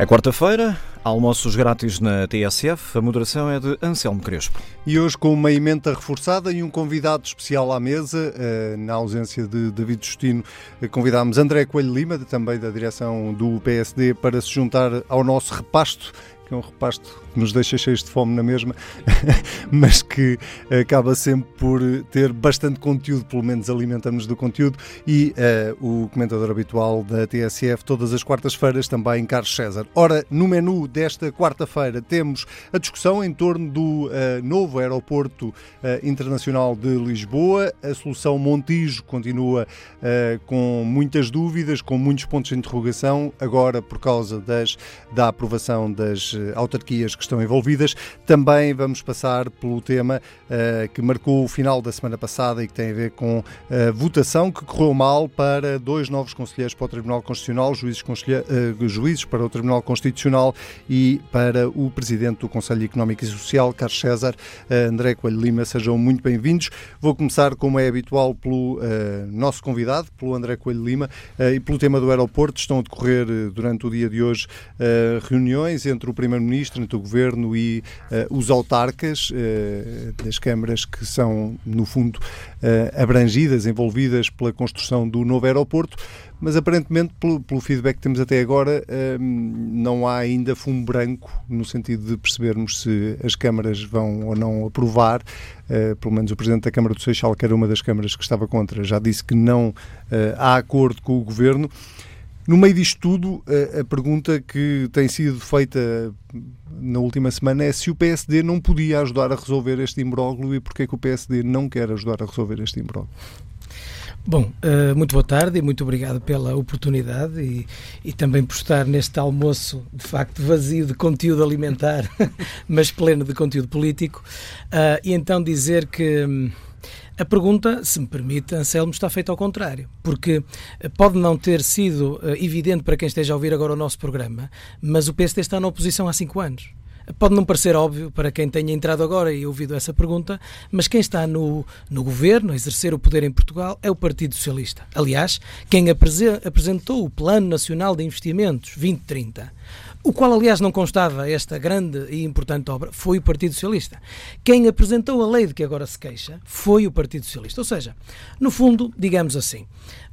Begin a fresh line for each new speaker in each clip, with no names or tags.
É quarta-feira, almoços grátis na TSF. A moderação é de Anselmo Crespo.
E hoje com uma emenda reforçada e um convidado especial à mesa, eh, na ausência de David Justino, eh, convidámos André Coelho Lima, também da direção do PSD, para se juntar ao nosso repasto que é um repasto que nos deixa cheios de fome na mesma, mas que acaba sempre por ter bastante conteúdo, pelo menos alimentamos do conteúdo, e uh, o comentador habitual da TSF todas as quartas-feiras também, Carlos César. Ora, no menu desta quarta-feira temos a discussão em torno do uh, novo aeroporto uh, internacional de Lisboa, a solução Montijo continua com muitas dúvidas, com muitos pontos de interrogação, agora por causa das, da aprovação das autarquias que estão envolvidas. Também vamos passar pelo tema uh, que marcou o final da semana passada e que tem a ver com a votação que correu mal para dois novos conselheiros para o Tribunal Constitucional, juízes, uh, juízes para o Tribunal Constitucional e para o Presidente do Conselho Económico e Social, Carlos César, uh, André Coelho Lima. Sejam muito bem-vindos. Vou começar, como é habitual, pelo nosso convidado, pelo André Coelho Lima, e pelo tema do aeroporto. Estão a decorrer durante o dia de hoje reuniões entre o Primeiro Primeiro-Ministro, entre o Governo e uh, os autarcas uh, das câmaras que são, no fundo, uh, abrangidas, envolvidas pela construção do novo aeroporto mas aparentemente, pelo, pelo, feedback que temos até agora, não há ainda fumo branco no sentido de percebermos se as câmaras vão ou não aprovar. Pelo menos o Presidente da Câmara do Seixal, que era uma das câmaras que estava contra, já disse que não há acordo com o Governo. No meio disto tudo, a, a, pergunta que tem sido feita na última semana é se o PSD não podia ajudar a resolver este imbróglio e porque é que o PSD não quer ajudar a resolver este imbróglio.
Bom, uh, muito boa tarde e muito obrigado pela oportunidade e, e, também por estar neste almoço, de facto, vazio de conteúdo alimentar, mas pleno de conteúdo político. Uh, e então dizer que. A pergunta, se me permite, Anselmo, está feita ao contrário, porque eh, pode não ter sido eh, evidente para quem esteja a ouvir agora o nosso programa, mas o PSD está na oposição há cinco anos. Pode não parecer óbvio para quem tenha entrado agora e ouvido essa pergunta, mas quem está no, no governo, a exercer o poder em Portugal, é o Partido Socialista. Aliás, quem apresentou o Plano Nacional de Investimentos 2030 o qual, aliás, não constava esta grande e importante obra, foi o Partido Socialista. Quem apresentou a lei de que agora se queixa foi o Partido Socialista. Ou seja, no fundo, digamos assim,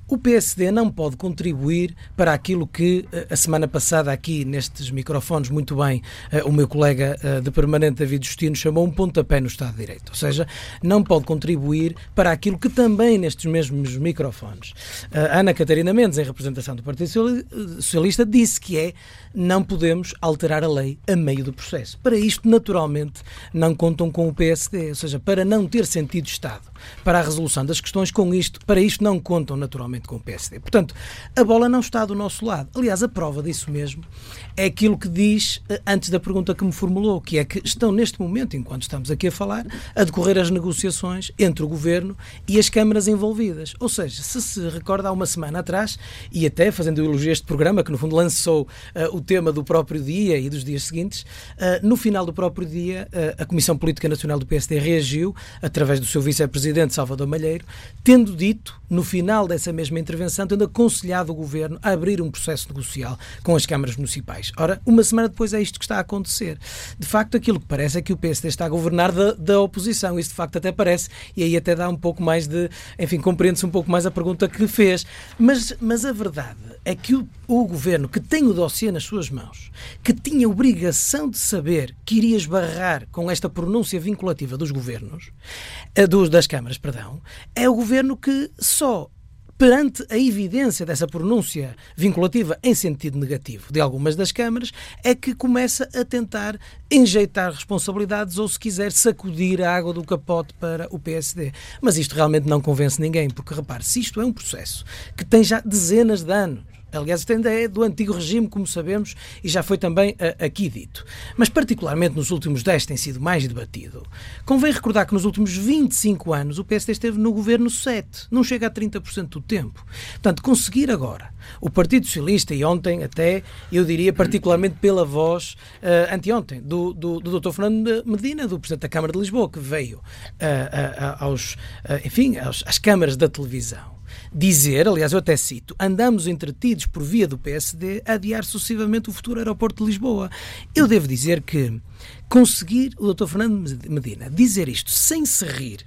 o PSD não pode contribuir para aquilo que eh, a semana passada aqui nestes microfones muito bem eh, o meu colega eh, de permanente David Justino chamou um pontapé no Estado de Direito, ou seja, não pode contribuir para aquilo que também nestes mesmos microfones. A Ana Catarina Mendes, em representação do Partido Socialista, disse que é não podemos alterar a lei a meio do processo. Para isto, naturalmente, não contam com o PSD, ou seja, para não ter sentido Estado para a resolução das questões com isto, para isto não contam naturalmente com o PSD. Portanto, a bola não está do nosso lado. Aliás, a prova disso mesmo é aquilo que diz eh, antes da pergunta que me formulou, que é que estão neste momento, enquanto estamos aqui a falar, a decorrer as negociações entre o governo e as câmaras envolvidas. Ou seja, se se recorda há uma semana atrás, e até fazendo elogio a este programa, que no fundo lançou uh, o tema do próprio dia e dos dias seguintes, uh, no final do próprio dia, uh, a Comissão Política Nacional do PSD reagiu, através do seu vice-presidente Salvador Malheiro, tendo dito, no final dessa mesma mesma intervenção, tendo aconselhado o governo a abrir um processo negocial com as câmaras municipais. Ora, uma semana depois é isto que está a acontecer. De facto, aquilo que parece é que o PSD está a governar da, da oposição. Isso de facto até parece, e aí até dá um pouco mais de. Enfim, compreende-se um pouco mais a pergunta que fez. Mas, mas a verdade é que o, o governo, que tem o dossiê nas suas mãos, que tinha obrigação de saber que iria esbarrar com esta pronúncia vinculativa dos governos, eh, dos, das câmaras, perdão, é o governo que só perante a evidência dessa pronúncia vinculativa em sentido negativo de algumas das câmaras, é que começa a tentar enjeitar responsabilidades ou, se quiser, sacudir a água do capote para o PSD. Mas isto realmente não convence ninguém, porque repare, se isto é um processo que tem já dezenas de anos, Aliás, isto ainda é do antigo regime, como sabemos, e já foi também uh, aqui dito. Mas, particularmente nos últimos 10, tem sido mais debatido. Convém recordar que nos últimos 25 anos o PSD esteve no governo 7, não chega a 30% do tempo. Portanto, conseguir agora o Partido Socialista, e ontem até, eu diria, particularmente pela voz, uh, anteontem, do, do, do Dr. Fernando Medina, do Presidente da Câmara de Lisboa, que veio uh, aos, enfim, aos, às câmaras da televisão dizer, aliás, eu até cito, andamos entretidos por via do PSD a adiar sucessivamente o futuro aeroporto de Lisboa. Eu devo dizer que conseguir o Dr. Fernando Medina dizer isto sem se rir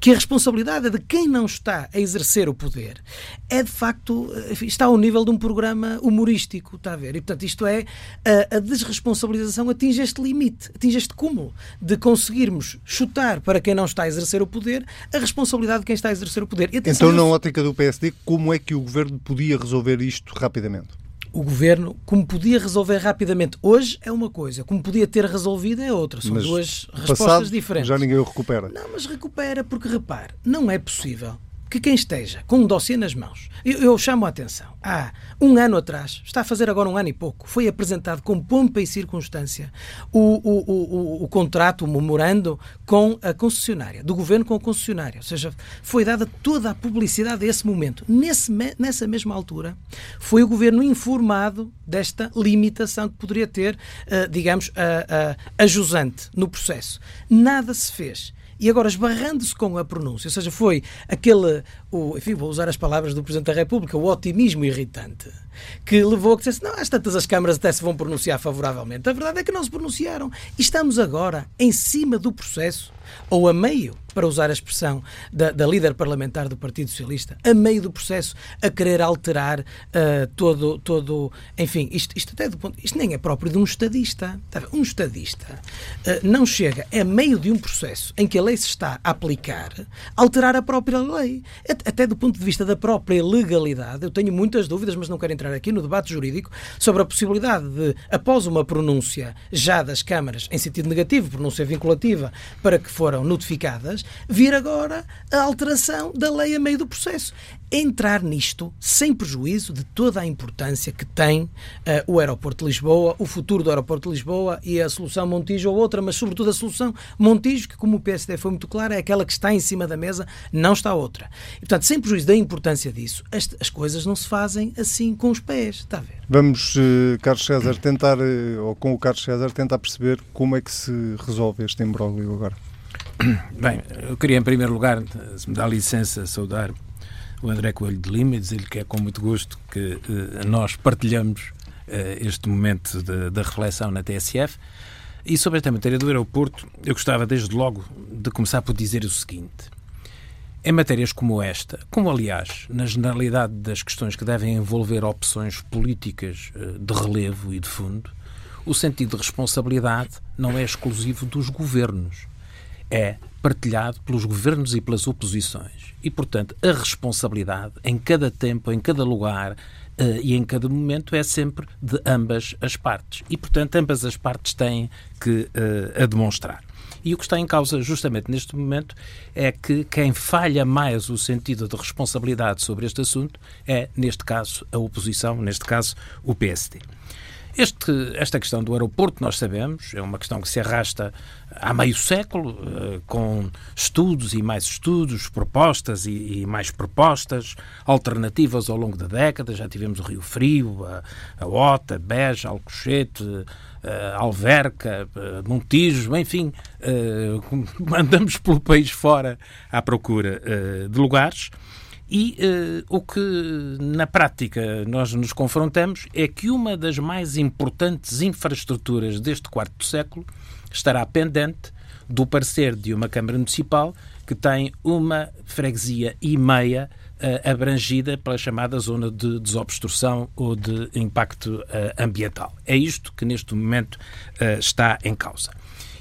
que a responsabilidade é de quem não está a exercer o poder é de facto está ao nível de um programa humorístico, está a ver? E portanto isto é a, a desresponsabilização atinge este limite, atinge este cúmulo de conseguirmos chutar para quem não está a exercer o poder a responsabilidade de quem está a exercer o poder.
Então, na ótica do PSD, como é que o governo podia resolver isto rapidamente?
O governo, como podia resolver rapidamente hoje, é uma coisa, como podia ter resolvido é outra. São mas duas respostas diferentes.
Já ninguém o recupera.
Não, mas recupera, porque repare, não é possível que quem esteja com um dossiê nas mãos, eu, eu, chamo a atenção, há um ano atrás, está a fazer agora um ano e pouco, foi apresentado com pompa e circunstância o, o, o, o, contrato, o memorando com a concessionária, do governo com a concessionária, ou seja, foi dada toda a publicidade a esse momento. Nesse, nessa mesma altura, foi o governo informado desta limitação que poderia ter, uh, digamos, a, a, a jusante no processo. Nada se fez e agora esbarrando-se com a pronúncia, ou seja, foi aquele, o, enfim, vou usar as palavras do Presidente da República, o otimismo irritante, que levou a que dissesse, não, às tantas as câmaras até se vão pronunciar favoravelmente. A verdade é que não se pronunciaram. E estamos agora em cima do processo, ou a meio, para usar a expressão da, da líder parlamentar do Partido Socialista, a meio do processo, a querer alterar uh, todo, todo, enfim, isto, isto até do ponto, isto nem é próprio de um estadista. Tá um estadista uh, não chega a meio de um processo em que a lei se está a aplicar, alterar a própria lei. Até do ponto de vista da própria legalidade, eu tenho muitas dúvidas, mas não quero entrar aqui no debate jurídico, sobre a possibilidade de, após uma pronúncia já das câmaras, em sentido negativo, pronúncia vinculativa, para que foram notificadas, vir agora a alteração da lei a meio do processo. Entrar nisto sem prejuízo de toda a importância que tem uh, o aeroporto de Lisboa, o futuro do aeroporto de Lisboa e a solução Montijo ou outra, mas sobretudo a solução Montijo, que como o PSD foi muito claro, é aquela que está em cima da mesa, não está outra. E, portanto, sem prejuízo da importância disso, as, as coisas não se fazem assim com os pés, está a ver?
Vamos, uh, Carlos César, tentar, uh, ou com o Carlos César, tentar perceber como é que se resolve este imbróglio agora.
Bem, eu queria em primeiro lugar, se me dá licença, saudar o André Coelho de Lima e dizer-lhe que é com muito gosto que uh, nós partilhamos uh, este momento da reflexão na TSF. E sobre esta matéria do aeroporto, eu gostava desde logo de começar por dizer o seguinte. Em matérias como esta, como aliás na generalidade das questões que devem envolver opções políticas uh, de relevo e de fundo, o sentido de responsabilidade não é exclusivo dos governos é partilhado pelos governos e pelas oposições. E, portanto, a responsabilidade em cada tempo, em cada lugar uh, e em cada momento é sempre de ambas as partes. E, portanto, ambas as partes têm que uh, a demonstrar. E o que está em causa justamente neste momento é que quem falha mais o sentido de responsabilidade sobre este assunto é, neste caso, a oposição, neste caso, o PSD. Este, esta questão do aeroporto, nós sabemos, é uma questão que se arrasta há meio século, eh, com estudos e mais estudos, propostas e, e, mais propostas, alternativas ao longo da década. Já tivemos o Rio Frio, a, a Ota, Beja, Alcochete, Alverca, a eh, Montijo, enfim, andamos pelo país fora à procura de lugares. E o que na prática nós nos confrontamos é que uma das mais importantes infraestruturas deste quarto século estará pendente do parecer de uma Câmara Municipal que tem uma freguesia e meia abrangida pela chamada zona de desobstrução ou de impacto uh, ambiental. É isto que neste momento está em causa.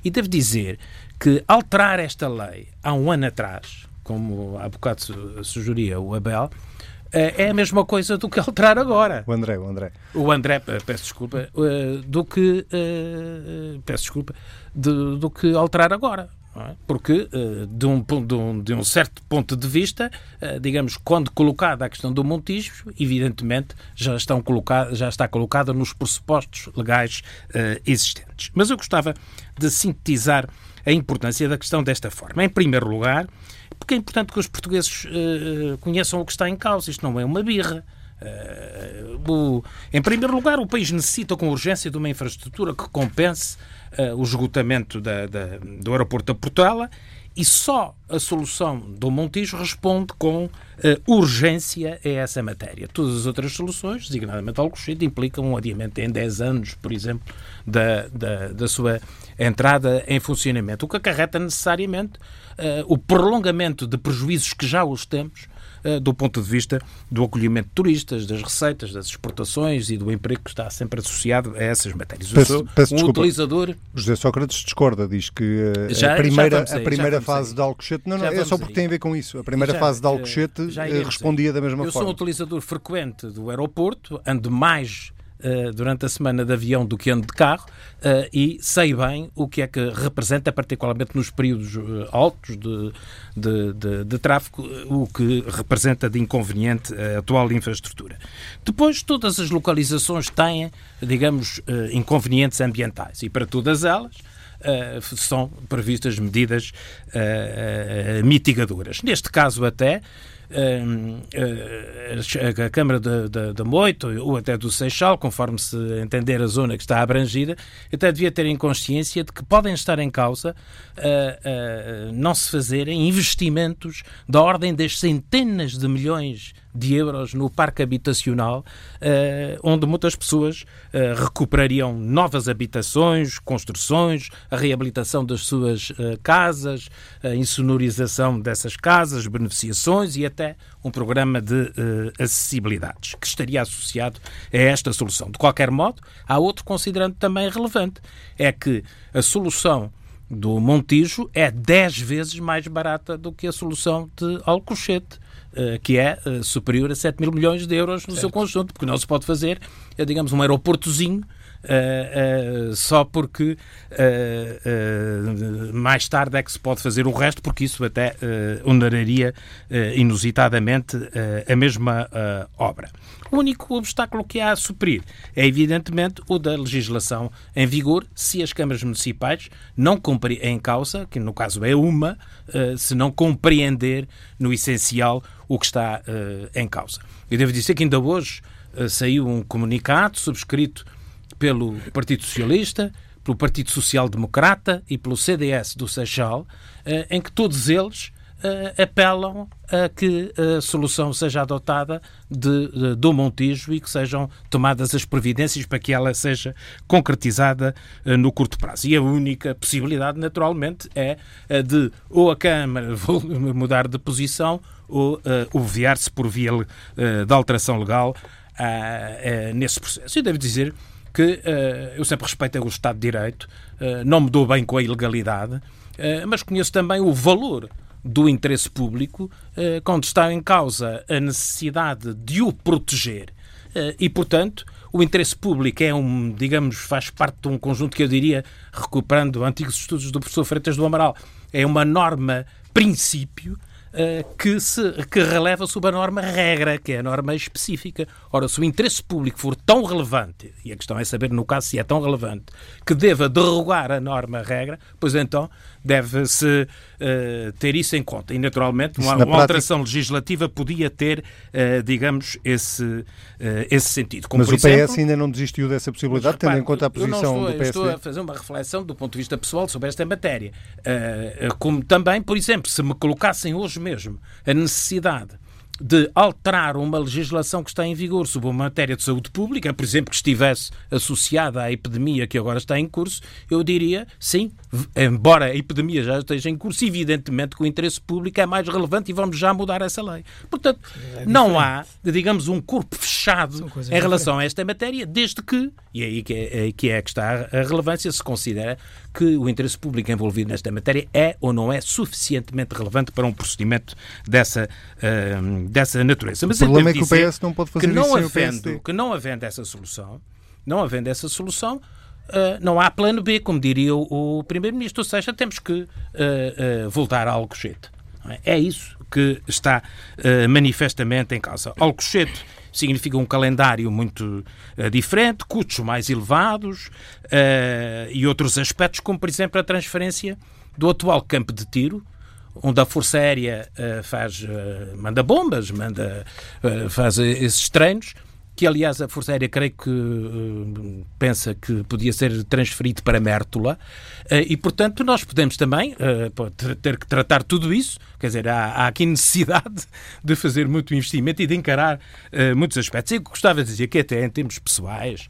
E devo dizer que alterar esta lei há um ano atrás, como há bocado sugeria o Abel, eh, é a mesma coisa do que alterar agora.
O André, o André.
O André, eh, peço desculpa, eh, do que peço desculpa, de, do que alterar agora. É? Porque, de um, de, um, de um certo ponto de vista, digamos, quando colocada a questão do Montijo, evidentemente já, estão colocada, já está colocada nos pressupostos legais existentes. Mas eu gostava de sintetizar a importância da questão desta forma. Em primeiro lugar, porque é importante que os portugueses conheçam o que está em causa. Isto não é uma birra. Uh, o, em primeiro lugar, o país necessita com urgência de uma infraestrutura que compense uh, o esgotamento da, da, do aeroporto da Portela E só a solução do Montijo responde com uh, urgência a essa matéria. Todas as outras soluções, designadamente Alcochete, implicam um adiamento em 10 anos, por exemplo, da, da, da sua entrada em funcionamento, o que acarreta necessariamente uh, o prolongamento de prejuízos que já os temos do ponto de vista do acolhimento de turistas, das receitas, das exportações e do emprego que está sempre associado a essas matérias.
Peço, peço
um
desculpa.
utilizador.
José Sócrates discorda, diz que uh, já, a primeira, a primeira fase de Alcochete. Não, não, é só porque aí. tem a ver com isso. A primeira já, fase de Alcochete respondia da mesma
Eu
forma.
Eu sou um utilizador frequente do aeroporto, ando mais uh, durante a semana de avião do que ando de carro uh, e sei bem o que é que representa, particularmente nos períodos uh, altos de, de, de, de, tráfego, o que representa de inconveniente a atual infraestrutura. Depois, todas as localizações têm, digamos, inconvenientes ambientais e para todas elas. Uh, são previstas medidas uh, uh, mitigadoras. Neste caso, até, a Câmara da Moito ou até do Seixal, conforme se entender a zona que está abrangida, até devia ter em consciência de que podem estar em causa não se fazerem investimentos da ordem das centenas de milhões de euros no parque habitacional, uh, onde muitas pessoas uh, recuperariam novas habitações, construções, a reabilitação das suas uh, casas, a insonorização dessas casas, beneficiações e até um programa de acessibilidades, que estaria associado a esta solução. De qualquer modo, há outro considerando também relevante, é que a solução do Montijo é 10 vezes mais barata do que a solução de Alcochete. Eh, que é eh, superior a 7 mil milhões de euros no certo. seu conjunto, porque não se pode fazer, é, digamos, um aeroportozinho Uh, uh, só porque uh, mais tarde é que se pode fazer o resto, porque isso até oneraria inusitadamente a mesma obra. O único obstáculo que há a suprir é, evidentemente, o da legislação em vigor, se as câmaras municipais não cumprem em causa, que no caso é uma, se não compreender no essencial o que está em causa. Eu devo dizer que ainda hoje saiu um comunicado subscrito pelo Partido Socialista, pelo Partido Social Democrata e pelo CDS do Seixal, eh, em que todos eles uh, apelam a que a solução seja adotada de, de, do Montijo e que sejam tomadas as providências para que ela seja concretizada uh, no curto prazo. E a única possibilidade, naturalmente, é a de ou a Câmara mudar de posição ou uh, obviar-se por via uh, de alteração legal nesse processo. E devo dizer que uh, eu sempre respeito o Estado de Direito, uh, não me dou bem com a ilegalidade, uh, mas conheço também o valor do interesse público quando está em causa a necessidade de o proteger. e, portanto, o interesse público é um, digamos, faz parte de um conjunto que eu diria, recuperando antigos estudos do professor Freitas do Amaral, é uma norma princípio eh, que, se, que releva sob a norma regra, que é a norma específica. Ora, se o interesse público for tão relevante, e a questão é saber, no caso, se é tão relevante, que deva derrogar a norma regra, pois então deve-se uh, ter isso em conta. E, naturalmente, uma, uma prática... alteração legislativa podia ter, uh, digamos, esse, uh, esse sentido.
Como, mas o PS exemplo, ainda não desistiu dessa possibilidade, tendo em conta a posição estou, do PSD?
estou a fazer uma reflexão do ponto de vista pessoal sobre esta matéria. como também, por exemplo, se me colocassem hoje mesmo a necessidade de alterar uma legislação que está em vigor sobre uma matéria de saúde pública, por exemplo, que estivesse associada à epidemia que agora está em curso, eu diria sim, embora a epidemia já esteja em curso, evidentemente que o interesse público é mais relevante e vamos já mudar essa lei. Portanto, é não há, digamos, um corpo fechado em relação diferentes. a esta matéria, desde que, e é aí que é, que é que está a relevância, se considera que o interesse público envolvido nesta matéria é ou não é suficientemente relevante para um procedimento dessa, uh, dessa natureza.
Mas o problema é que o PS não pode fazer
que não
isso
havendo, Que não havendo essa solução, não havendo essa solução, Uh, não há plano B, como diria o, o Primeiro-Ministro, ou seja, temos que uh, uh, voltar a Alcochete. É? é isso que está manifestamente em causa. Alcochete significa um calendário muito uh, diferente, custos mais elevados uh, e outros aspectos, como por exemplo a transferência do atual campo de tiro, onde a Força Aérea uh, faz, manda bombas, manda, faz esses treinos, que aliás a Força Aérea creio que pensa que podia ser transferido para Mértola, e portanto nós podemos também ter que tratar tudo isso, quer dizer, há, há, aqui necessidade de fazer muito investimento e de encarar muitos aspectos. Eu gostava de dizer que até em termos pessoais,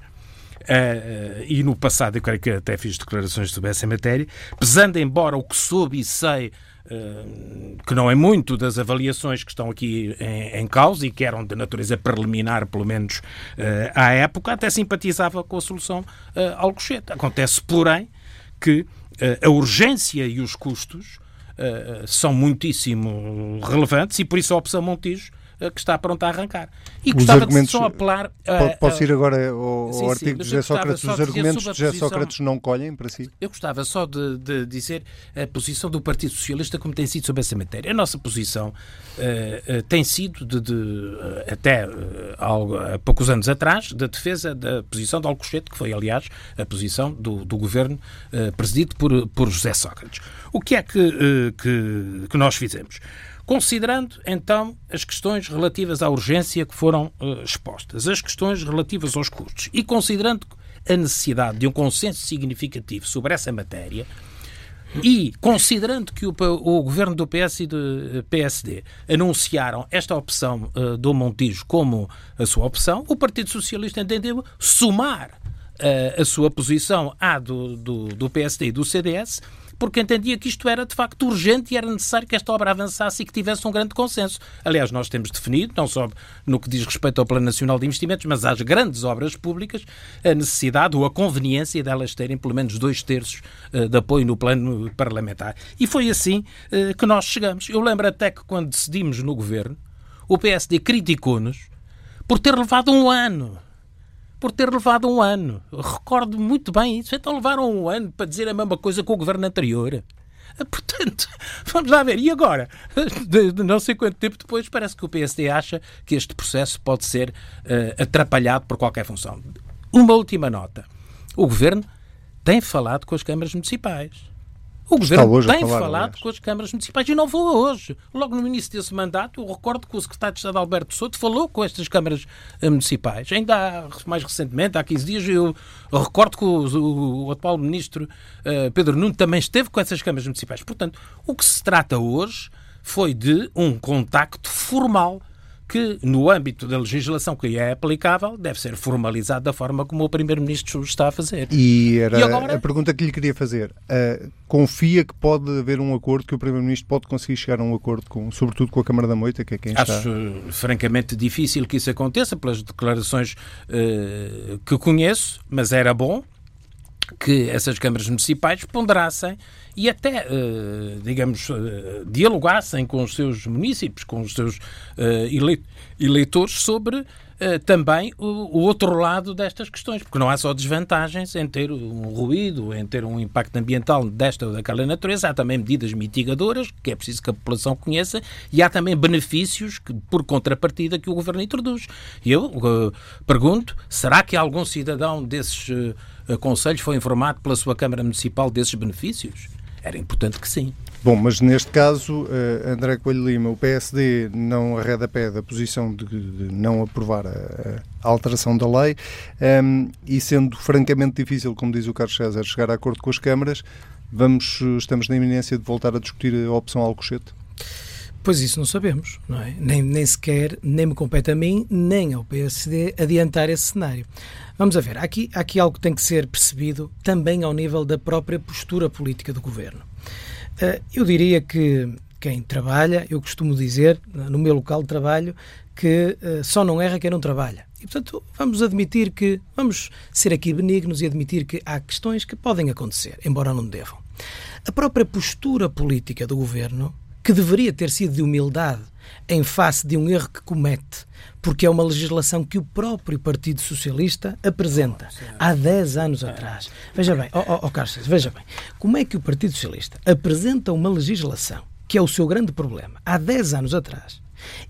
E no passado eu creio que até fiz declarações sobre essa matéria, pesando embora o que soube e sei uh, que não é muito das avaliações que estão aqui em, em causa e que eram de natureza preliminar, pelo menos uh, à época, até simpatizava com a solução uh, Alcochete. Acontece, porém, que a urgência e os custos são muitíssimo relevantes e por isso a opção Montijo eh, que está pronta a arrancar.
E gostava de só apelar. A, Posso ir agora ao, sim, artigo sim, de José Sócrates? Os argumentos de José Sócrates não colhem para si?
Eu gostava só de, de, dizer a posição do Partido Socialista como tem sido sobre essa matéria. A nossa posição uh, uh, tem sido de, de uh, até há poucos anos atrás da defesa da posição de Alcochete, que foi, aliás, a posição do, do governo presidido por, por José Sócrates. O que é que, que, que nós fizemos? Considerando, então, as questões relativas à urgência que foram uh, expostas, as questões relativas aos custos. E considerando a necessidade de um consenso significativo sobre essa matéria, e considerando que o, o, governo do PS e do PSD anunciaram esta opção uh, do Montijo como a sua opção, o Partido Socialista entendeu somar uh, a sua posição à do, do, do PSD e do CDS porque entendia que isto era de facto urgente e era necessário que esta obra avançasse e que tivesse um grande consenso. Aliás, nós temos definido, não só no que diz respeito ao Plano Nacional de Investimentos, mas às grandes obras públicas, a necessidade ou a conveniência delas terem pelo menos dois terços eh, de apoio no plano parlamentar. E foi assim eh, que nós chegamos. Eu lembro até que quando decidimos no governo, o PSD criticou-nos por ter levado um ano por ter levado um ano. recordo muito bem isso. Então levaram um ano para dizer a mesma coisa que o governo anterior. Portanto, vamos lá ver. E agora? De não sei quanto tempo depois, parece que o PSD acha que este processo pode ser uh, atrapalhado por qualquer função. Uma última nota. O governo tem falado com as câmaras municipais. O Governo tem falar, falado aliás. com as câmaras municipais e não falou hoje. Logo no início desse mandato, eu recordo que o secretário de Estado Alberto Souto falou com estas câmaras eh, municipais. Ainda há, mais recentemente, há 15 dias, eu recordo que o, o atual ministro uh, Pedro Nuno também esteve com essas câmaras municipais. Portanto, o que se trata hoje foi de um contacto formal que, no âmbito da legislação que é aplicável, deve ser formalizado da forma como o Primeiro-Ministro está a fazer.
E era e agora... a pergunta que lhe queria fazer. Uh, confia que pode haver um acordo, que o Primeiro-Ministro pode conseguir chegar a um acordo, com, sobretudo com a Câmara da Moita, que é quem
Acho,
está...
Acho francamente difícil que isso aconteça, pelas declarações uh, que conheço, mas era bom que essas câmaras municipais ponderassem e até, uh, digamos, uh, dialogassem com os seus municípios, com os seus uh, eleitores sobre também o, outro lado destas questões, porque não há só desvantagens em ter um ruído, em ter um impacto ambiental desta ou daquela natureza, há também medidas mitigadoras que é preciso que a população conheça e há também benefícios que, por contrapartida que o governo introduz. E eu pergunto, será que algum cidadão desses conselhos foi informado pela sua Câmara Municipal desses benefícios? Era importante que sim.
Bom, mas neste caso, uh, André Coelho Lima, o PSD não arreda pé da posição de, não aprovar a, alteração da lei ehm, e sendo francamente difícil, como diz o Carlos César, chegar a acordo com as câmaras, vamos, estamos na iminência de voltar a discutir a opção Alcochete?
Pois isso não sabemos, não é? Nem, nem sequer, nem me compete a mim, nem ao PSD adiantar esse cenário. Vamos a ver, há aqui, há aqui algo que tem que ser percebido também ao nível da própria postura política do governo. Eh, eu diria que quem trabalha, eu costumo dizer, no meu local de trabalho, que eh, só não erra quem não trabalha. E, portanto, vamos admitir que, vamos ser aqui benignos e admitir que há questões que podem acontecer, embora não devam. A própria postura política do governo, que deveria ter sido de humildade em face de um erro que comete, porque é uma legislação que o próprio Partido Socialista apresenta há 10 anos atrás. Veja bem, ó oh, oh, Carlos, veja bem, como é que o Partido Socialista apresenta uma legislação que é o seu grande problema há 10 anos atrás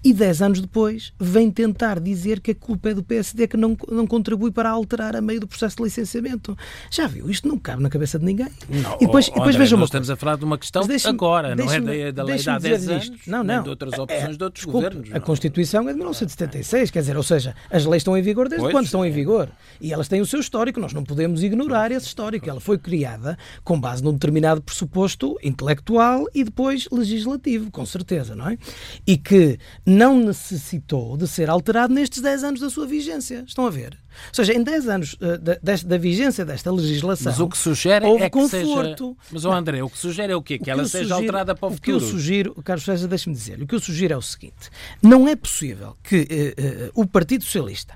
E dez anos depois vem tentar dizer que a culpa é do PSD que não, não contribui para alterar a meio do processo de licenciamento. Já viu? Isto não cabe na cabeça de ninguém.
Não,
e depois,
oh,
depois
André,
vejam
nós estamos a falar de uma questão agora, não é da, da lei de há 10 anos,
não, não.
de outras opções
é,
de outros
desculpe,
governos.
A Constituição é de 1976, quer dizer, ou seja, as leis estão em vigor desde
Pois,
quando estão em
é.
vigor. E elas têm o seu histórico, nós não podemos ignorar esse histórico. Ela foi criada com base num determinado pressuposto intelectual e depois legislativo, com certeza, não é? E que não necessitou de ser alterado nestes 10 anos da sua vigência. Estão a ver? Ou seja, em 10 anos uh, da, desta- da vigência desta legislação.
Mas o que sugere
houve
é que
conforto.
seja... Mas, ó André, o que sugere é o quê? Que,
O
ela
eu
seja
sugiro-
alterada para o
que
futuro.
eu sugiro, Carlos César, deixe-me dizer, o que eu sugiro é o seguinte: não é possível que eh, eh, o Partido Socialista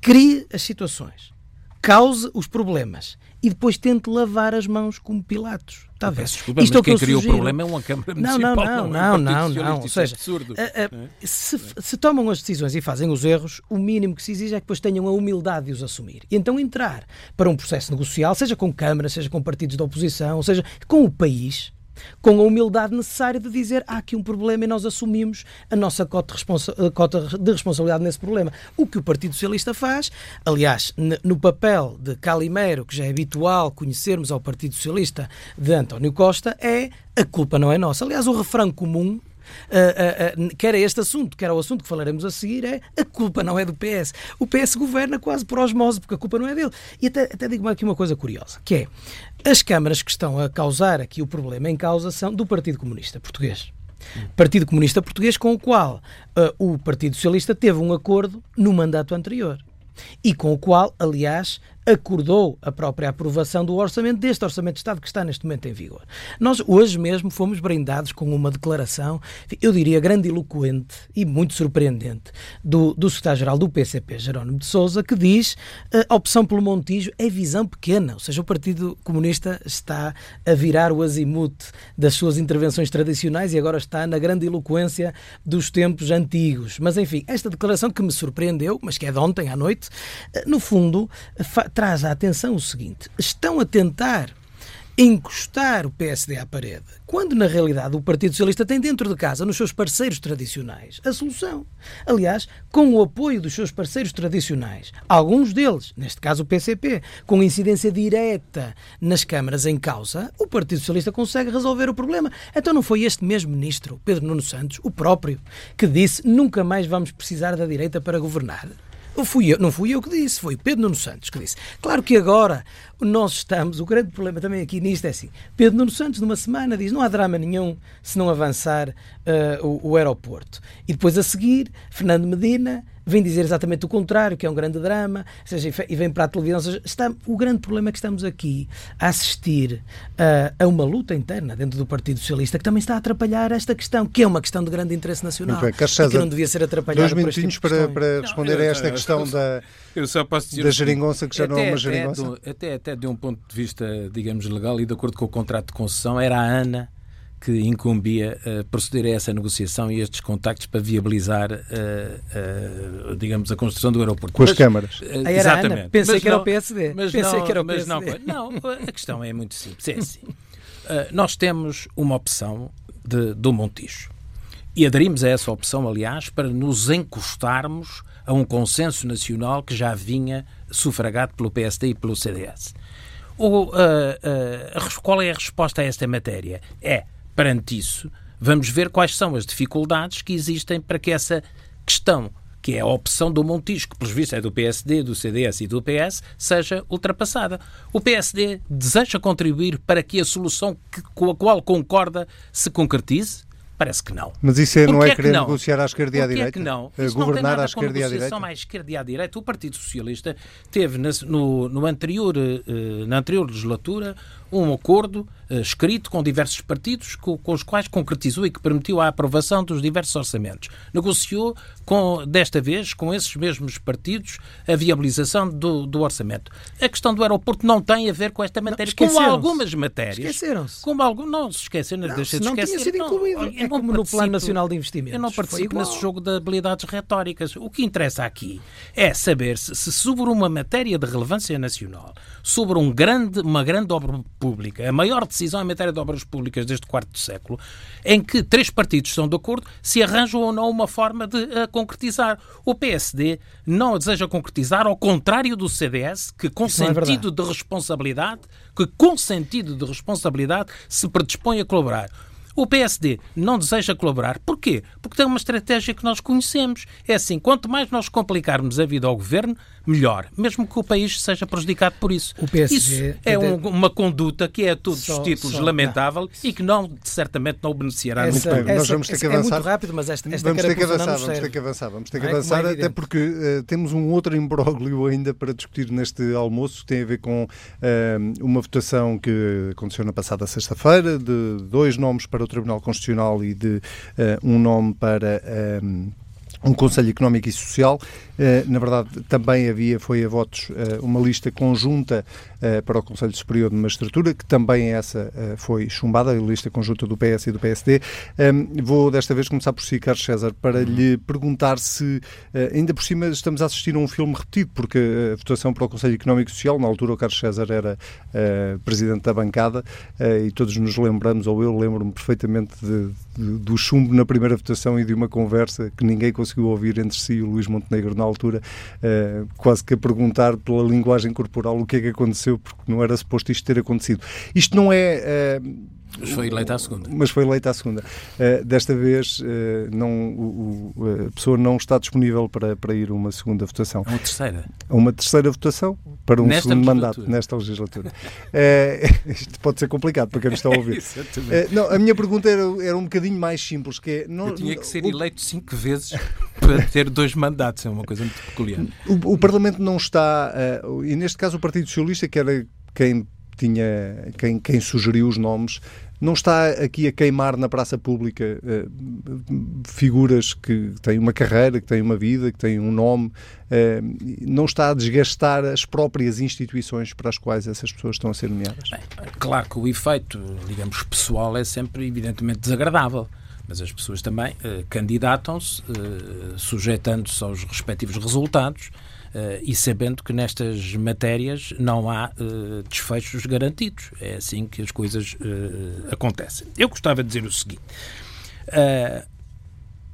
crie as situações, cause os problemas e depois tente lavar as mãos como Pilatos. Está a
desculpa,
Isto
mas
é
quem criou o problema é uma Câmara
Não, não,
Municipal,
não,
é
não,
Partido
não,
Socialista.
não. Ou
é
seja,
absurdo.
eh, eh, se, se tomam as decisões e fazem os erros, o mínimo que se exige é que depois tenham a humildade de os assumir. E então entrar para um processo negocial, seja com Câmara, seja com partidos da oposição, seja com o país, com a humildade necessária de dizer há aqui um problema e nós assumimos a nossa cota de, responsa- eh, cota de responsabilidade nesse problema. O que o Partido Socialista faz, aliás, no papel de Calimero, que já é habitual conhecermos ao Partido Socialista de António Costa, é a culpa não é nossa. Aliás, o refrão comum Uh, uh, uh, quer é este assunto, quer é o assunto que falaremos a seguir, é a culpa não é do PS. O PS governa quase por osmose, porque a culpa não é dele. E até, até digo aqui uma coisa curiosa, que é as câmaras que estão a causar aqui o problema em causa são do Partido Comunista Português. Partido Comunista Português com o qual o Partido Socialista teve um acordo no mandato anterior. E com o qual, aliás, acordou a própria aprovação do orçamento, deste orçamento de Estado que está neste momento em vigor. Nós hoje mesmo fomos brindados com uma declaração, eu diria grandiloquente e muito surpreendente, do, do secretário-geral do PCP, Jerónimo de Sousa, que diz eh, a opção pelo Montijo é visão pequena, ou seja, o Partido Comunista está a virar o azimute das suas intervenções tradicionais e agora está na grandiloquência dos tempos antigos. Mas enfim, esta declaração que me surpreendeu, mas que é de ontem à noite, eh, no fundo, traz à atenção o seguinte: estão a tentar encostar o PSD à parede, quando na realidade o Partido Socialista tem dentro de casa, nos seus parceiros tradicionais, a solução. Aliás, com o apoio dos seus parceiros tradicionais, alguns deles, neste caso o PCP, com incidência direta nas câmaras em causa, o Partido Socialista consegue resolver o problema. Então não foi este mesmo ministro, Pedro Nuno Santos, o próprio, que disse nunca mais vamos precisar da direita para governar? Não fui, eu, não fui eu que disse, foi Pedro Nuno Santos que disse. Claro que agora nós estamos, o grande problema também aqui nisto é assim, Pedro Nuno Santos numa semana diz não há drama nenhum se não avançar uh, o, o aeroporto. E depois a seguir, Fernando Medina vem dizer exatamente o contrário, que é um grande drama, ou seja, e vem para a televisão. Ou seja, está, o grande problema é que estamos aqui a assistir uh, a uma luta interna dentro do Partido Socialista que também está a atrapalhar esta questão, que é uma questão de grande interesse nacional.
Bem,
que não devia ser atrapalhada
Dois
por este
minutinhos
tipo de
para, para responder a esta
eu-
questão
eu-
da,
Eu só posso dizer
da geringonça, que já não é uma
até,
geringonça.
do- até, até de um ponto de vista, digamos, legal e de acordo com o contrato de concessão, era a ANA que incumbia uh, proceder a essa negociação e estes contactos para viabilizar, uh, uh, digamos, a construção do aeroporto.
Com as
Mas,
câmaras.
uh,
era
exatamente.
Ana. Pensei
Mas
que era
não-
o PSD.
Mas
Pensei
não,
que era o
mas
PSD.
não, não, a questão é muito simples. É assim. Uh, nós temos uma opção de, do Montijo. E aderimos a essa opção, aliás, para nos encostarmos a um consenso nacional que já vinha sufragado pelo PSD e pelo CDS. O, uh, uh, qual é a resposta a esta matéria? É, perante isso, vamos ver quais são as dificuldades que existem para que essa questão, que é a opção do Montijo, que pelos vistos é do PSD, do CDS e do PS, seja ultrapassada. O PSD deseja contribuir para que a solução que- com a qual concorda se concretize? Parece que não.
Mas isso é, não é
que
querer
não?
negociar à esquerda e à direita?
que não?
Eh,
Isso não tem
Governar
nada
à esquerda e à direita?
à esquerda e à direita. O Partido Socialista teve no, no anterior, eh, na anterior legislatura um acordo eh, escrito com diversos partidos com, com os quais concretizou e que permitiu a aprovação dos diversos orçamentos. Negociou, com, desta vez, com esses mesmos partidos, a viabilização do, do orçamento. A questão do aeroporto não tem a ver com esta matéria, como
esqueceram-se.
algumas matérias.
Esqueceram-se.
Como algum, não se esqueceram,
Não,
deixa de
tinha
esquecer.
sido
não,
incluído. É
não
como no Plano Nacional de Investimentos.
Eu não participo nesse jogo de habilidades retóricas. O que interessa aqui é saber se, se sobre uma matéria de relevância nacional, sobre um grande, uma grande obra pública, a maior decisão em matéria de obras públicas desde o quarto século, em que três partidos estão de acordo se arranjam ou não uma forma de a concretizar. O PSD não a deseja concretizar, ao contrário do CDS, que com Isso é sentido é de responsabilidade, que com sentido de responsabilidade se predispõe a colaborar. O PSD não deseja colaborar. Porquê? Porque tem uma estratégia que nós conhecemos. É assim, quanto mais nós complicarmos a vida ao governo, melhor, mesmo que o país seja prejudicado por isso. O PSD isso é um, uma conduta que é a todos só, os títulos só, lamentável não. e que não, certamente não beneficiará
essa,
futuro.
Nós vamos ter que avançar. É muito rápido, mas esta, esta
vamos ter que avançar, vamos ter que avançar, vamos ter que é avançar, é até porque uh, temos um outro imbróglio ainda para discutir neste almoço que tem a ver com uh, uma votação que aconteceu na passada sexta-feira de dois nomes para o Tribunal Constitucional e de uh, um nome para um Conselho Económico e Social. Eh, na verdade, também havia, foi a votos, eh, uma lista conjunta eh, para o Conselho Superior de Magistratura, que também essa foi chumbada, a lista conjunta do PS e do PSD. Ehm, vou desta vez começar por si, Carlos César, para uhum. lhe perguntar se, ainda por cima, estamos a assistir a um filme repetido, porque a votação para o Conselho Económico e Social, na altura o Carlos César era presidente da bancada e todos nos lembramos, ou eu lembro-me perfeitamente de, de, do chumbo na primeira votação e de uma conversa que ninguém conseguiu ouvir entre si o Luís Montenegro na altura, uh, quase que a perguntar pela linguagem corporal o que é que aconteceu, porque não era suposto isto ter acontecido. Isto não é. Uh,
mas foi eleita à segunda.
Mas foi eleita à segunda. Uh, desta vez, uh, não, o, o, a pessoa não está disponível para, para ir a uma segunda votação.
Uma terceira?
Uma terceira votação para um nesta segundo mandato nesta legislatura. uh, isto pode ser complicado para quem nos está a ouvir. não, a minha pergunta era, era um bocadinho mais simples, que é... Não,
Eu tinha que ser o, eleito cinco vezes para ter dois mandatos, é uma coisa muito peculiar.
O, o Parlamento não está, e neste caso o Partido Socialista, que era quem tinha quem, quem sugeriu os nomes, não está aqui a queimar na praça pública uh, figuras que têm uma carreira, que têm uma vida, que têm um nome, uh, não está a desgastar as próprias instituições para as quais essas pessoas estão a ser nomeadas? Bem,
claro que o efeito, digamos, pessoal é sempre evidentemente desagradável mas as pessoas também uh, candidatam-se, sujeitando-se aos respectivos resultados e sabendo que nestas matérias não há uh, desfechos garantidos. É assim que as coisas uh, acontecem. Eu gostava de dizer o seguinte.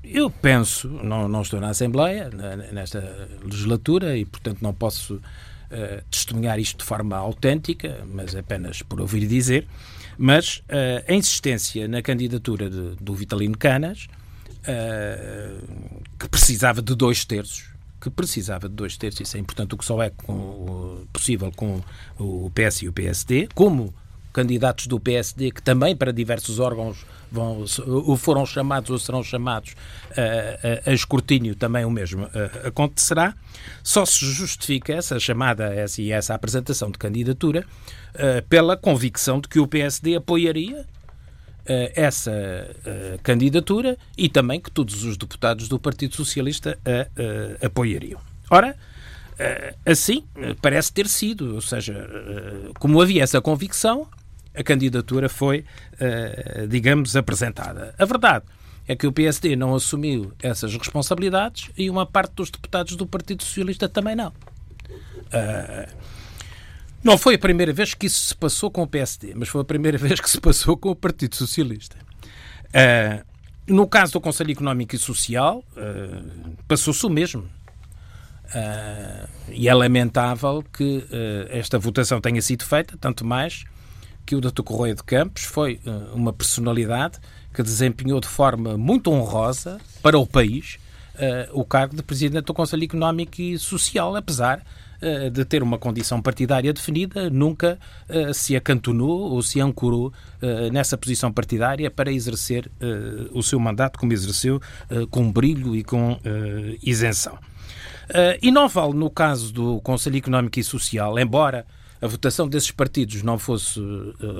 eu penso, não, não estou na Assembleia, nesta legislatura, e portanto não posso testemunhar isto de forma autêntica, mas apenas por ouvir dizer, mas a insistência na candidatura de, do Vitalino Canas, que precisava de dois terços, que precisava de dois terços, isso é importante, o que só é com, possível com o PS e o PSD, como candidatos do PSD que também para diversos órgãos vão, foram chamados ou serão chamados a, a, a escrutínio, também o mesmo acontecerá. Só se justifica essa chamada e essa apresentação de candidatura pela convicção de que o PSD apoiaria essa uh, candidatura e também que todos os deputados do Partido Socialista a apoiariam. Ora, assim parece ter sido, ou seja, como havia essa convicção, a candidatura foi, digamos, apresentada. A verdade é que o PSD não assumiu essas responsabilidades e uma parte dos deputados do Partido Socialista também não. Não foi a primeira vez que isso se passou com o PSD, mas foi a primeira vez que se passou com o Partido Socialista. Uh, no caso do Conselho Económico e Social, uh, passou-se o mesmo. Uh, e é lamentável que esta votação tenha sido feita, tanto mais que o Dr. Correia de Campos foi uma personalidade que desempenhou de forma muito honrosa para o país o cargo de Presidente do Conselho Económico e Social, apesar de ter uma condição partidária definida, nunca eh, se acantonou ou se ancorou eh, nessa posição partidária para exercer o seu mandato como exerceu, com brilho e com isenção. E não vale no caso do Conselho Económico e Social, embora a votação desses partidos não fosse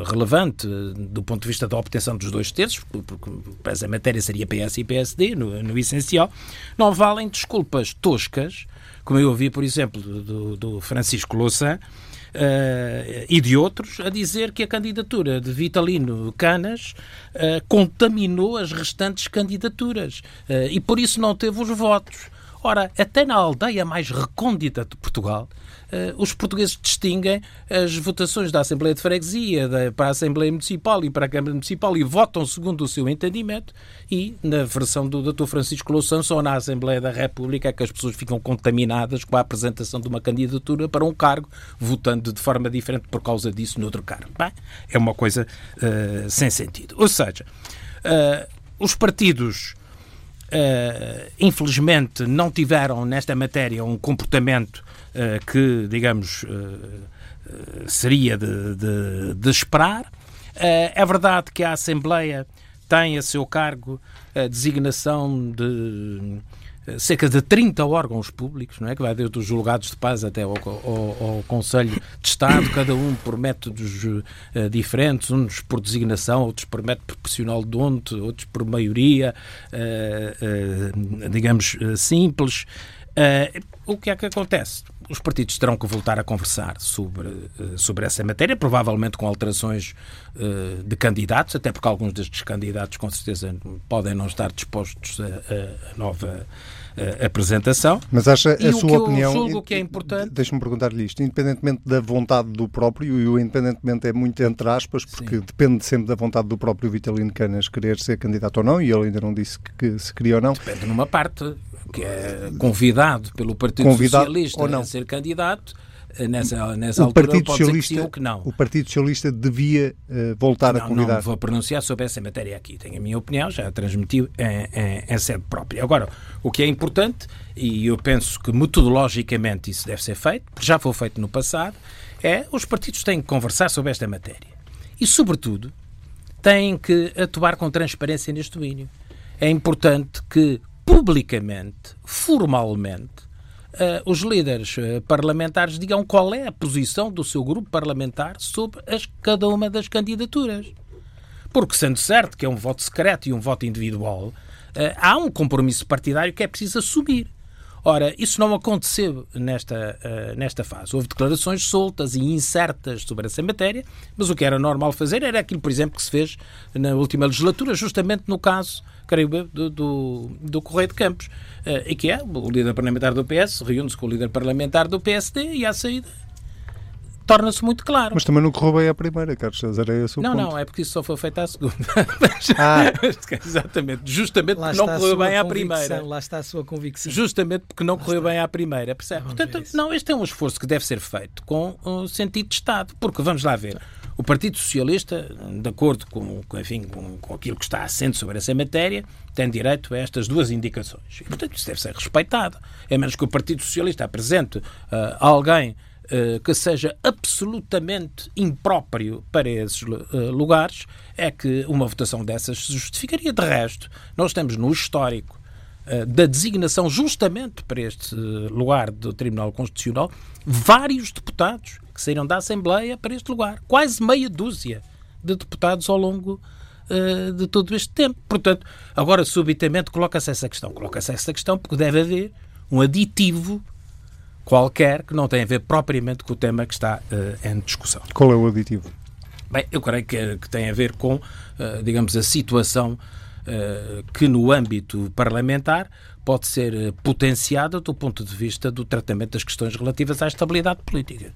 relevante do ponto de vista da obtenção dos dois terços, porque essa matéria seria PS e PSD, no, no essencial, não valem desculpas toscas como eu ouvi, por exemplo, do, do Francisco Louçã, Uh, e de outros, a dizer que a candidatura de Vitalino Canas uh, contaminou as restantes candidaturas uh, e por isso não teve os votos. Ora, até na aldeia mais recôndita de Portugal, uh, os portugueses distinguem as votações da Assembleia de Freguesia da, para a Assembleia Municipal e para a Câmara Municipal e votam segundo o seu entendimento e na versão do Dr. Francisco Louçã só na Assembleia da República é que as pessoas ficam contaminadas com a apresentação de uma candidatura para um cargo, votando de forma diferente por causa disso no outro cargo. Bem, é uma coisa uh, sem sentido. Ou seja, uh, os partidos Uh, infelizmente não tiveram nesta matéria um comportamento uh, que, digamos, uh, seria de, de, de esperar. é verdade que a Assembleia tem a seu cargo a designação de cerca de 30 órgãos públicos, não é? que vai desde os julgados de paz até ao, ao, ao Conselho de Estado, cada um por métodos uh, diferentes, uns por designação, outros por método proporcional de onde, outros por maioria, uh, uh, digamos, simples. o que é que acontece? Os partidos terão que voltar a conversar sobre, sobre essa matéria, provavelmente com alterações de candidatos, até porque alguns destes candidatos, com certeza, podem não estar dispostos a, a nova apresentação.
Mas acha
e
a sua opinião.
julgo que é importante.
Deixa-me perguntar-lhe isto, independentemente da vontade do próprio, e o independentemente é muito entre aspas, porque Sim. depende sempre da vontade do próprio Vitalino Canas querer ser candidato ou não, e ele ainda não disse que se queria ou não.
Depende numa parte, que é convidado pelo Partido convidado Socialista a ser candidato nessa, nessa
o
altura
Partido Socialista,
que, sim, que não.
O Partido Socialista devia uh, voltar
não,
a convidar.
Não vou pronunciar sobre essa matéria aqui. Tenho a minha opinião, já a transmiti em, em, em, sede própria. Agora, o que é importante, e eu penso que metodologicamente isso deve ser feito, porque já foi feito no passado, é os partidos têm que conversar sobre esta matéria. E, sobretudo, têm que atuar com transparência neste domínio. É importante que, publicamente, formalmente, uh, os líderes uh, parlamentares digam qual é a posição do seu grupo parlamentar sobre as, cada uma das candidaturas. Porque, sendo certo que é um voto secreto e um voto individual, uh, há um compromisso partidário que é preciso assumir. Ora, isso não aconteceu nesta, uh, nesta fase. Houve declarações soltas e incertas sobre essa matéria, mas o que era normal fazer era aquilo, por exemplo, que se fez na última legislatura, justamente no caso, creio eu, do, do, do Correio de Campos, uh, e que é o líder parlamentar do PS, reúne-se com o líder parlamentar do PSD e à saída torna-se muito claro.
Mas também não correu bem a primeira, Carlos César, é esse o
Não,
ponto.
não, é porque isso só foi feito à segunda. ah. Exatamente, justamente lá porque não correu bem à primeira.
Lá está a sua convicção.
Justamente porque não lá correu está. bem à primeira, percebe? Portanto, não, este é um esforço que deve ser feito com o sentido de Estado, porque vamos lá ver. O Partido Socialista, de acordo com, enfim, com, com aquilo que está assente sobre essa matéria, tem direito a estas duas indicações. E, portanto, isso deve ser respeitado. É menos que o Partido Socialista apresente uh, alguém uh, que seja absolutamente impróprio para esses uh, lugares, é que uma votação dessas se justificaria. De resto, nós estamos no histórico uh, da designação justamente para este lugar do Tribunal Constitucional vários deputados que saíram da Assembleia para este lugar. Quase meia dúzia de deputados ao longo de todo este tempo. Portanto, agora subitamente coloca-se essa questão. Coloca-se essa questão porque deve haver um aditivo qualquer que não tem a ver propriamente com o tema que está uh, em discussão.
Qual é o aditivo?
Bem, eu creio que, que tem a ver com, uh, digamos, a situação uh, que no âmbito parlamentar pode ser potenciada do ponto de vista do tratamento das questões relativas à estabilidade política.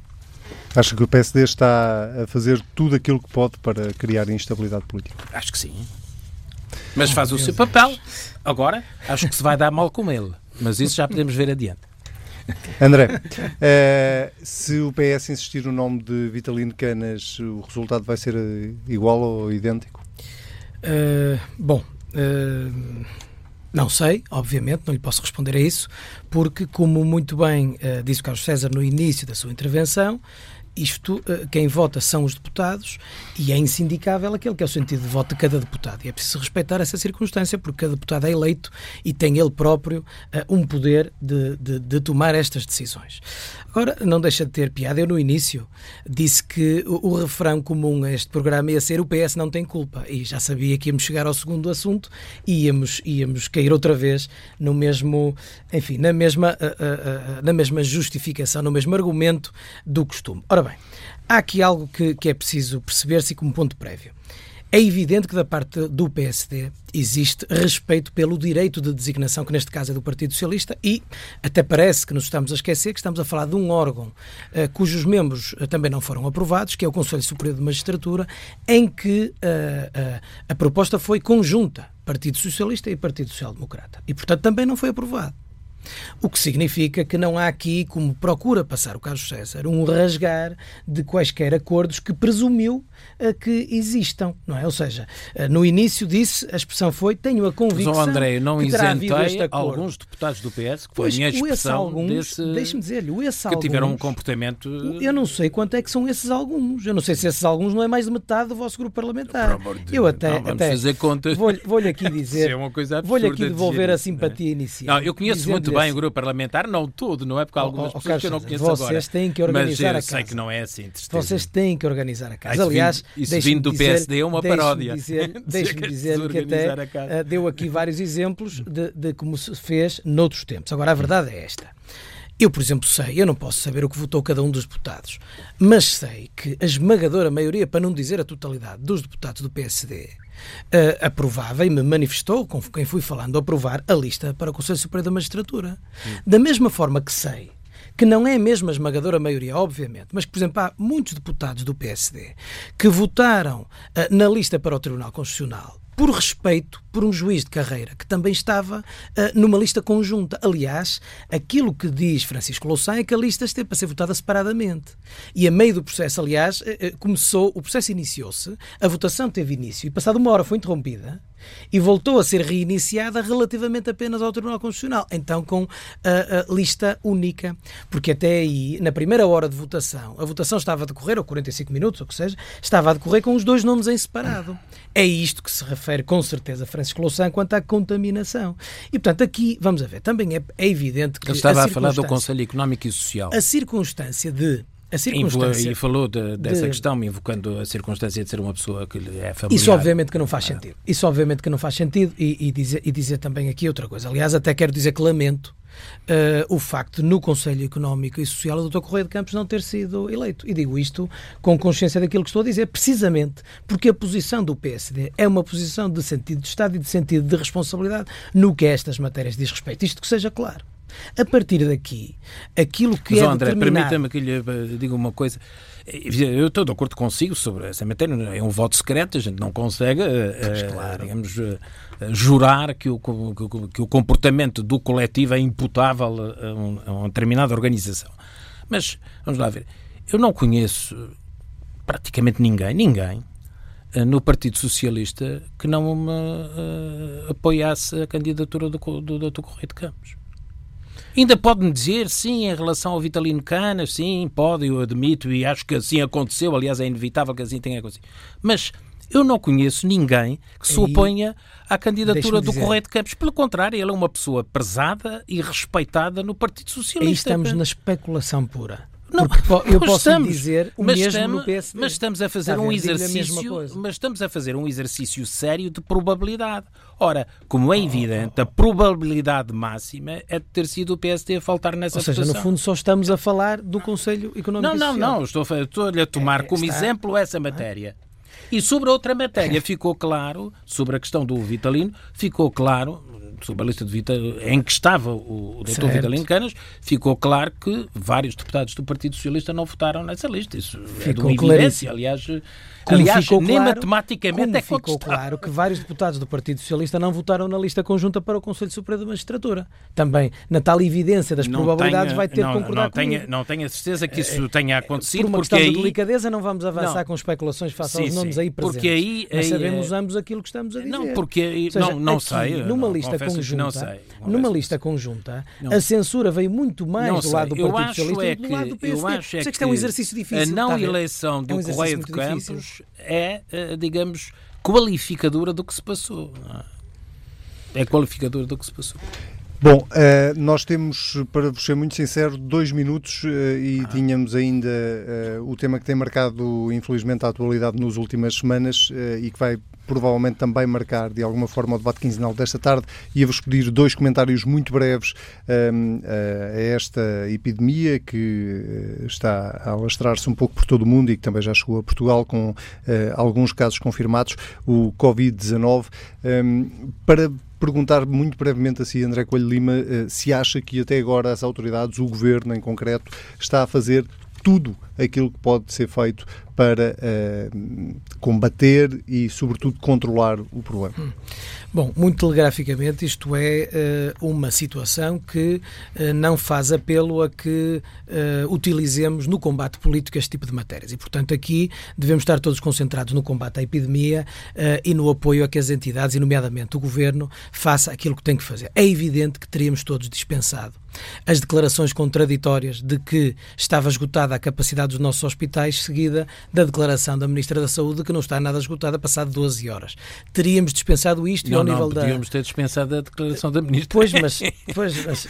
Acha que o PSD está a fazer tudo aquilo que pode para criar instabilidade política?
Acho que sim. Mas faz o seu papel. Agora, acho que se vai dar mal com ele. Mas isso já podemos ver adiante.
André, uh, se o PS insistir no nome de Vitalino Canas, o resultado vai ser eh, igual ou idêntico?
Uh, bom, uh, não sei, obviamente, não lhe posso responder a isso, porque, como muito bem disse o Carlos César no início da sua intervenção, isto, eh, quem vota são os deputados e é insindicável aquele que é o sentido de voto de cada deputado. E é preciso respeitar essa circunstância, porque cada deputado é eleito e tem ele próprio uh, um poder de, de, de, tomar estas decisões. Agora, não deixa de ter piada. Eu, no início, disse que o, o, refrão comum a este programa ia ser o PS não tem culpa. E já sabia que íamos chegar ao segundo assunto e íamos, íamos cair outra vez no mesmo, enfim, na mesma, uh, na mesma justificação, no mesmo argumento do costume. Ora bem, há aqui algo que, que é preciso perceber-se como ponto prévio. É evidente que da parte do PSD existe respeito pelo direito de designação, que neste caso é do Partido Socialista, e até parece que nos estamos a esquecer que estamos a falar de um órgão uh, cujos membros uh, também não foram aprovados, que é o Conselho Superior de Magistratura, em que uh, a proposta foi conjunta, Partido Socialista e Partido Social Democrata. E, portanto, também não foi aprovado. O que significa que não há aqui, como procura passar o Carlos César, um rasgar de quaisquer acordos que presumiu uh, que existam, não é? Ou seja, uh, no início disse, a expressão foi, tenho a convicção
Mas, André, não
que
isentei alguns deputados do PS, que foi pois, a minha expressão alguns, desse...
Deixe-me dizer-lhe, esse
que
alguns,
tiveram um comportamento...
Eu não sei quanto é que são esses alguns. Eu não sei se esses alguns não é mais de metade do vosso grupo parlamentar. De eu até,
não,
até
fazer contas.
Vou-lhe vou aqui dizer...
é uma coisa
Vou-lhe aqui devolver a simpatia
é?
inicial.
Não, eu conheço muito bem o grupo parlamentar, não todo, não é? Porque há algumas oh, oh, pessoas que eu não conheço
vocês
agora.
Vocês têm que organizar
mas
a casa.
sei que não é assim.
Vocês têm que organizar a casa. Aliás,
isso vindo do PSD é uma paródia.
Deixe-me dizer, dizer que até uh, deu aqui vários exemplos de, de como se fez noutros tempos. Agora, a verdade é esta. Eu, por exemplo, sei, eu não posso saber o que votou cada um dos deputados, mas sei que a esmagadora maioria, para não dizer a totalidade, dos deputados do PSD uh, aprovava e me manifestou, com quem fui falando, aprovar a lista para o Conselho Superior da Magistratura. Hum. Da mesma forma que sei que não é mesmo a esmagadora maioria, obviamente, mas que, por exemplo, há muitos deputados do PSD que votaram uh, na lista para o Tribunal Constitucional por respeito por um juiz de carreira que também estava uh, numa lista conjunta. Aliás, aquilo que diz Francisco Louçã é que a lista esteve para ser votada separadamente. E a meio do processo, aliás, uh, começou, o processo iniciou-se, a votação teve início e passada uma hora foi interrompida e voltou a ser reiniciada relativamente apenas ao Tribunal Constitucional, então com a, a, lista única, porque até aí, na primeira hora de votação, a votação estava a decorrer, ou 45 minutos, ou que seja, estava a decorrer com os dois nomes em separado. É isto que se refere com certeza Francisco Louçã quanto à contaminação. E, portanto, aqui, vamos a ver, também é, é evidente que.
Ele estava a, a falar do Conselho Económico e Social.
A circunstância de a circunstância
e falou de, dessa de... questão, invocando a circunstância de ser uma pessoa que lhe é familiar.
Isso obviamente que não faz ah. sentido. Isso obviamente que não faz sentido e, e, dizer, e dizer também aqui outra coisa. Aliás, até quero dizer que lamento Uh, o facto no Conselho Económico e Social o Dr. Correia de Campos não ter sido eleito. E digo isto com consciência daquilo que estou a dizer, precisamente porque a posição do PSD é uma posição de sentido de Estado e de sentido de responsabilidade no que a estas matérias diz respeito. Isto que seja claro. A partir daqui, aquilo que
Mas,
é.
André,
determinado...
permita-me que lhe diga uma coisa. Eu estou de acordo consigo sobre essa matéria. É um voto secreto, a gente não consegue, uh, claro. digamos, uh, jurar que o, que o comportamento do coletivo é imputável a, um, a uma determinada organização. Mas, vamos lá ver, eu não conheço praticamente ninguém, ninguém, no Partido Socialista que não uh, apoiasse a candidatura do, do, do Dr. Correio de Campos. Ainda pode-me dizer, sim, em relação ao Vitalino Canas, sim, pode, eu admito, e acho que assim aconteceu, aliás, é inevitável que assim tenha acontecido. Mas eu não conheço ninguém que se oponha à candidatura do Correio de Campos. Pelo contrário, ele é uma pessoa pesada e respeitada no Partido Socialista.
Aí estamos na especulação pura. Não, Porque eu posso estamos, dizer o mesmo estamos, no PSD.
Mas estamos a fazer um exercício, mas estamos a fazer um exercício sério de probabilidade. Ora, como é evidente, a probabilidade máxima é de ter sido o PSD a faltar nessa
Ou seja,
votação.
no fundo só estamos a falar do Conselho Económico
Não, não, não, estou, estou-lhe a tomar é, como está... exemplo essa matéria. E sobre outra matéria ficou claro, sobre a questão do Vitalino, ficou claro, sobre a lista de Vita, em que estava o, o Dr. Vitalino Canas, ficou claro que vários deputados do Partido Socialista não votaram nessa lista. Isso ficou é de uma evidência, aliás como Aliás, ficou nem claro, matematicamente é
ficou claro que vários deputados do Partido Socialista não votaram na lista conjunta para o Conselho Superior da Magistratura. Também, na tal evidência das não probabilidades, vai ter
não,
que concordar
não tenha, não tenho a certeza que isso tenha acontecido.
Por uma
porque
questão
aí...
de delicadeza, não vamos avançar não. com especulações face aos nomes aí presentes. Porque aí, Mas sabemos é... ambos aquilo que estamos a dizer.
Não, porque aí, seja, não, não aqui, sei.
Numa lista conjunta, sei, numa lista conjunta, a censura veio muito mais do lado do Partido Socialista é do lado do PSD. Eu acho é que, é um exercício difícil.
A não eleição do Correio de Campos é eh, digamos, qualificadora do que se passou. É? é qualificadora do que se passou.
Bom, uh, nós temos, para vos ser muito sincero, dois minutos uh, e ah. tínhamos ainda uh, o tema que tem marcado, infelizmente, a atualidade nas últimas semanas e que vai provavelmente também marcar de alguma forma o debate quinzenal desta tarde. Ia-vos pedir dois comentários muito breves um, a esta epidemia que está a alastrar-se um pouco por todo o mundo e que também já chegou a Portugal com uh, alguns casos confirmados, o Covid-19. Um, para perguntar muito brevemente a si, André Coelho Lima, eh, se acha que até agora as autoridades, o governo em concreto, está a fazer tudo aquilo que pode ser feito para uh, combater e, sobretudo, controlar o problema. Hum.
Bom, muito telegraficamente, isto é uh, uma situação que uh, não faz apelo a que utilizemos no combate político este tipo de matérias. E, portanto, aqui devemos estar todos concentrados no combate à epidemia e no apoio a que as entidades, e nomeadamente o Governo, faça aquilo que tem que fazer. É evidente que teríamos todos dispensado as declarações contraditórias de que estava esgotada a capacidade dos nossos hospitais, seguida da declaração da Ministra da Saúde de que não está nada esgotada passado 12 horas. Teríamos dispensado isto
não,
ao nível
não,
da.
Podíamos ter dispensado a declaração da Ministra.
Pois, mas, pois, mas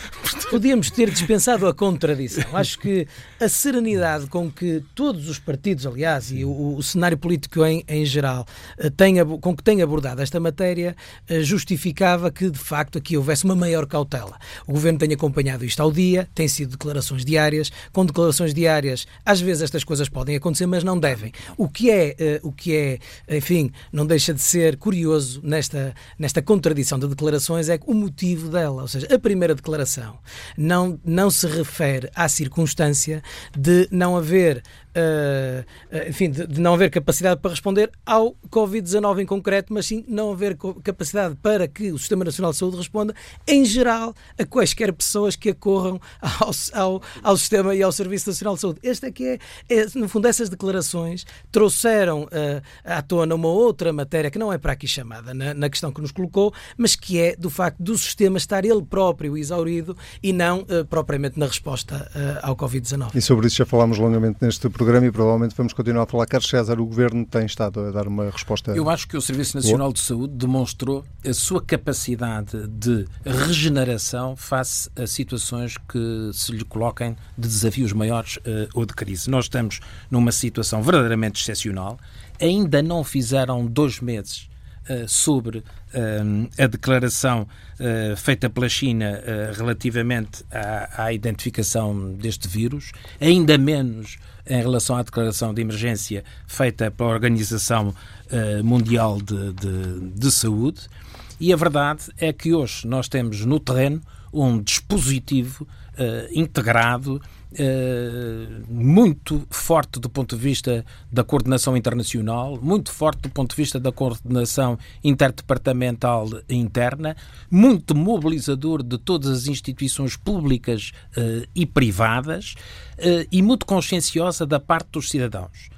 podíamos ter dispensado a contradição. Acho que a serenidade com que todos os partidos, aliás, e o, o cenário político em, em geral, eh, tem, com que tem abordado esta matéria, eh, justificava que, de facto, aqui houvesse uma maior cautela. O Governo tem acompanhado isto ao dia, tem sido declarações diárias, com declarações diárias, às vezes estas coisas podem acontecer, mas não devem. O que é, uh, o que é enfim, não deixa de ser curioso nesta, nesta contradição de declarações é o motivo dela. Ou seja, a primeira declaração não, não se refere à circunstância de não haver uh, enfim, de, de, não haver capacidade para responder ao Covid-19 em concreto, mas sim não haver capacidade para que o Sistema Nacional de Saúde responda, em geral, a quaisquer pessoas que acorram ao, ao, ao Sistema e ao Serviço Nacional de Saúde. Este é que é, é no fundo, essas declarações trouxeram uh, à tona uma outra matéria que não é para aqui chamada na, na, questão que nos colocou, mas que é do facto do sistema estar ele próprio exaurido e não uh, propriamente na resposta ao Covid-19.
E sobre isso já falámos longamente neste programa programa e provavelmente vamos continuar a falar. Carlos César, o Governo tem estado a dar uma resposta.
Eu acho que o Serviço Nacional de Saúde demonstrou a sua capacidade de regeneração face a situações que se lhe coloquem de desafios maiores uh, ou de crise. Nós estamos numa situação verdadeiramente excepcional. Ainda não fizeram dois meses sobre uh, a declaração uh, feita pela China relativamente à, à, identificação deste vírus, ainda menos em relação à declaração de emergência feita pela Organização Mundial de, de, de Saúde. E a verdade é que hoje nós temos no terreno um dispositivo uh, integrado Uh, muito forte do ponto de vista da coordenação internacional, muito forte do ponto de vista da coordenação interdepartamental interna, muito mobilizador de todas as instituições públicas uh, e privadas uh, e muito conscienciosa da parte dos cidadãos.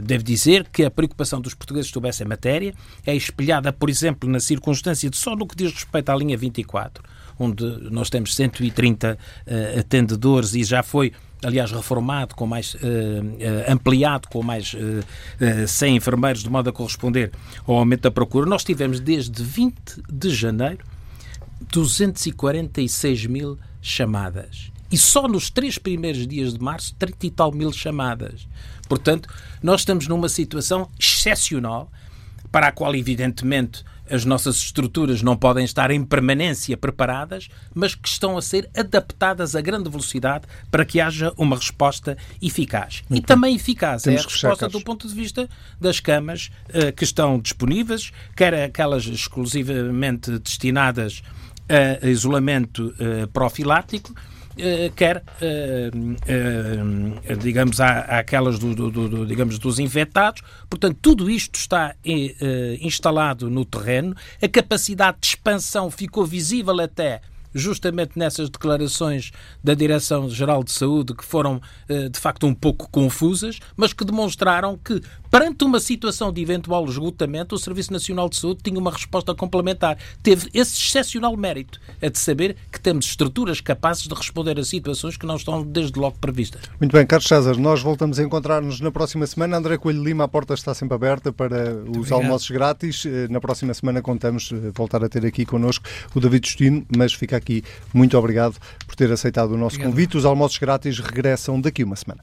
Devo dizer que a preocupação dos portugueses sobre essa matéria é espelhada, por exemplo, na circunstância de só no que diz respeito à linha 24, onde nós temos 130 uh, atendedores e já foi aliás reformado, com mais uh, uh, ampliado, com mais uh, 100 enfermeiros, de modo a corresponder ao aumento da procura. Nós tivemos desde 20 de janeiro 246 mil chamadas. E só nos três primeiros dias de março, 30 e tal mil chamadas. Portanto, nós estamos numa situação excepcional, para a qual, evidentemente, as nossas estruturas não podem estar em permanência preparadas, mas que estão a ser adaptadas a grande velocidade para que haja uma resposta eficaz. e também eficaz. É a resposta do ponto de vista das camas uh, que estão disponíveis, quer aquelas exclusivamente destinadas a isolamento uh, profilático, quer, eh, eh, digamos, àquelas do, do, do, digamos, dos infectados. Portanto, tudo isto está instalado no terreno. A capacidade de expansão ficou visível até justamente nessas declarações da Direção-Geral de Saúde, que foram de facto um pouco confusas, mas que demonstraram que Perante uma situação de eventual esgotamento, o Serviço Nacional de Saúde tinha uma resposta complementar. Teve esse excepcional mérito, a de saber que temos estruturas capazes de responder a situações que não estão desde logo previstas.
Muito bem, Carlos César, nós voltamos a encontrar-nos na próxima semana. André Coelho Lima, a porta está sempre aberta para Muito os obrigado. almoços grátis. Eh, na próxima semana contamos eh, voltar a ter aqui connosco o David Justino, mas fica aqui aqui. Muito obrigado por ter aceitado o nosso
Obrigado.
convite. Os almoços grátis regressam daqui uma semana.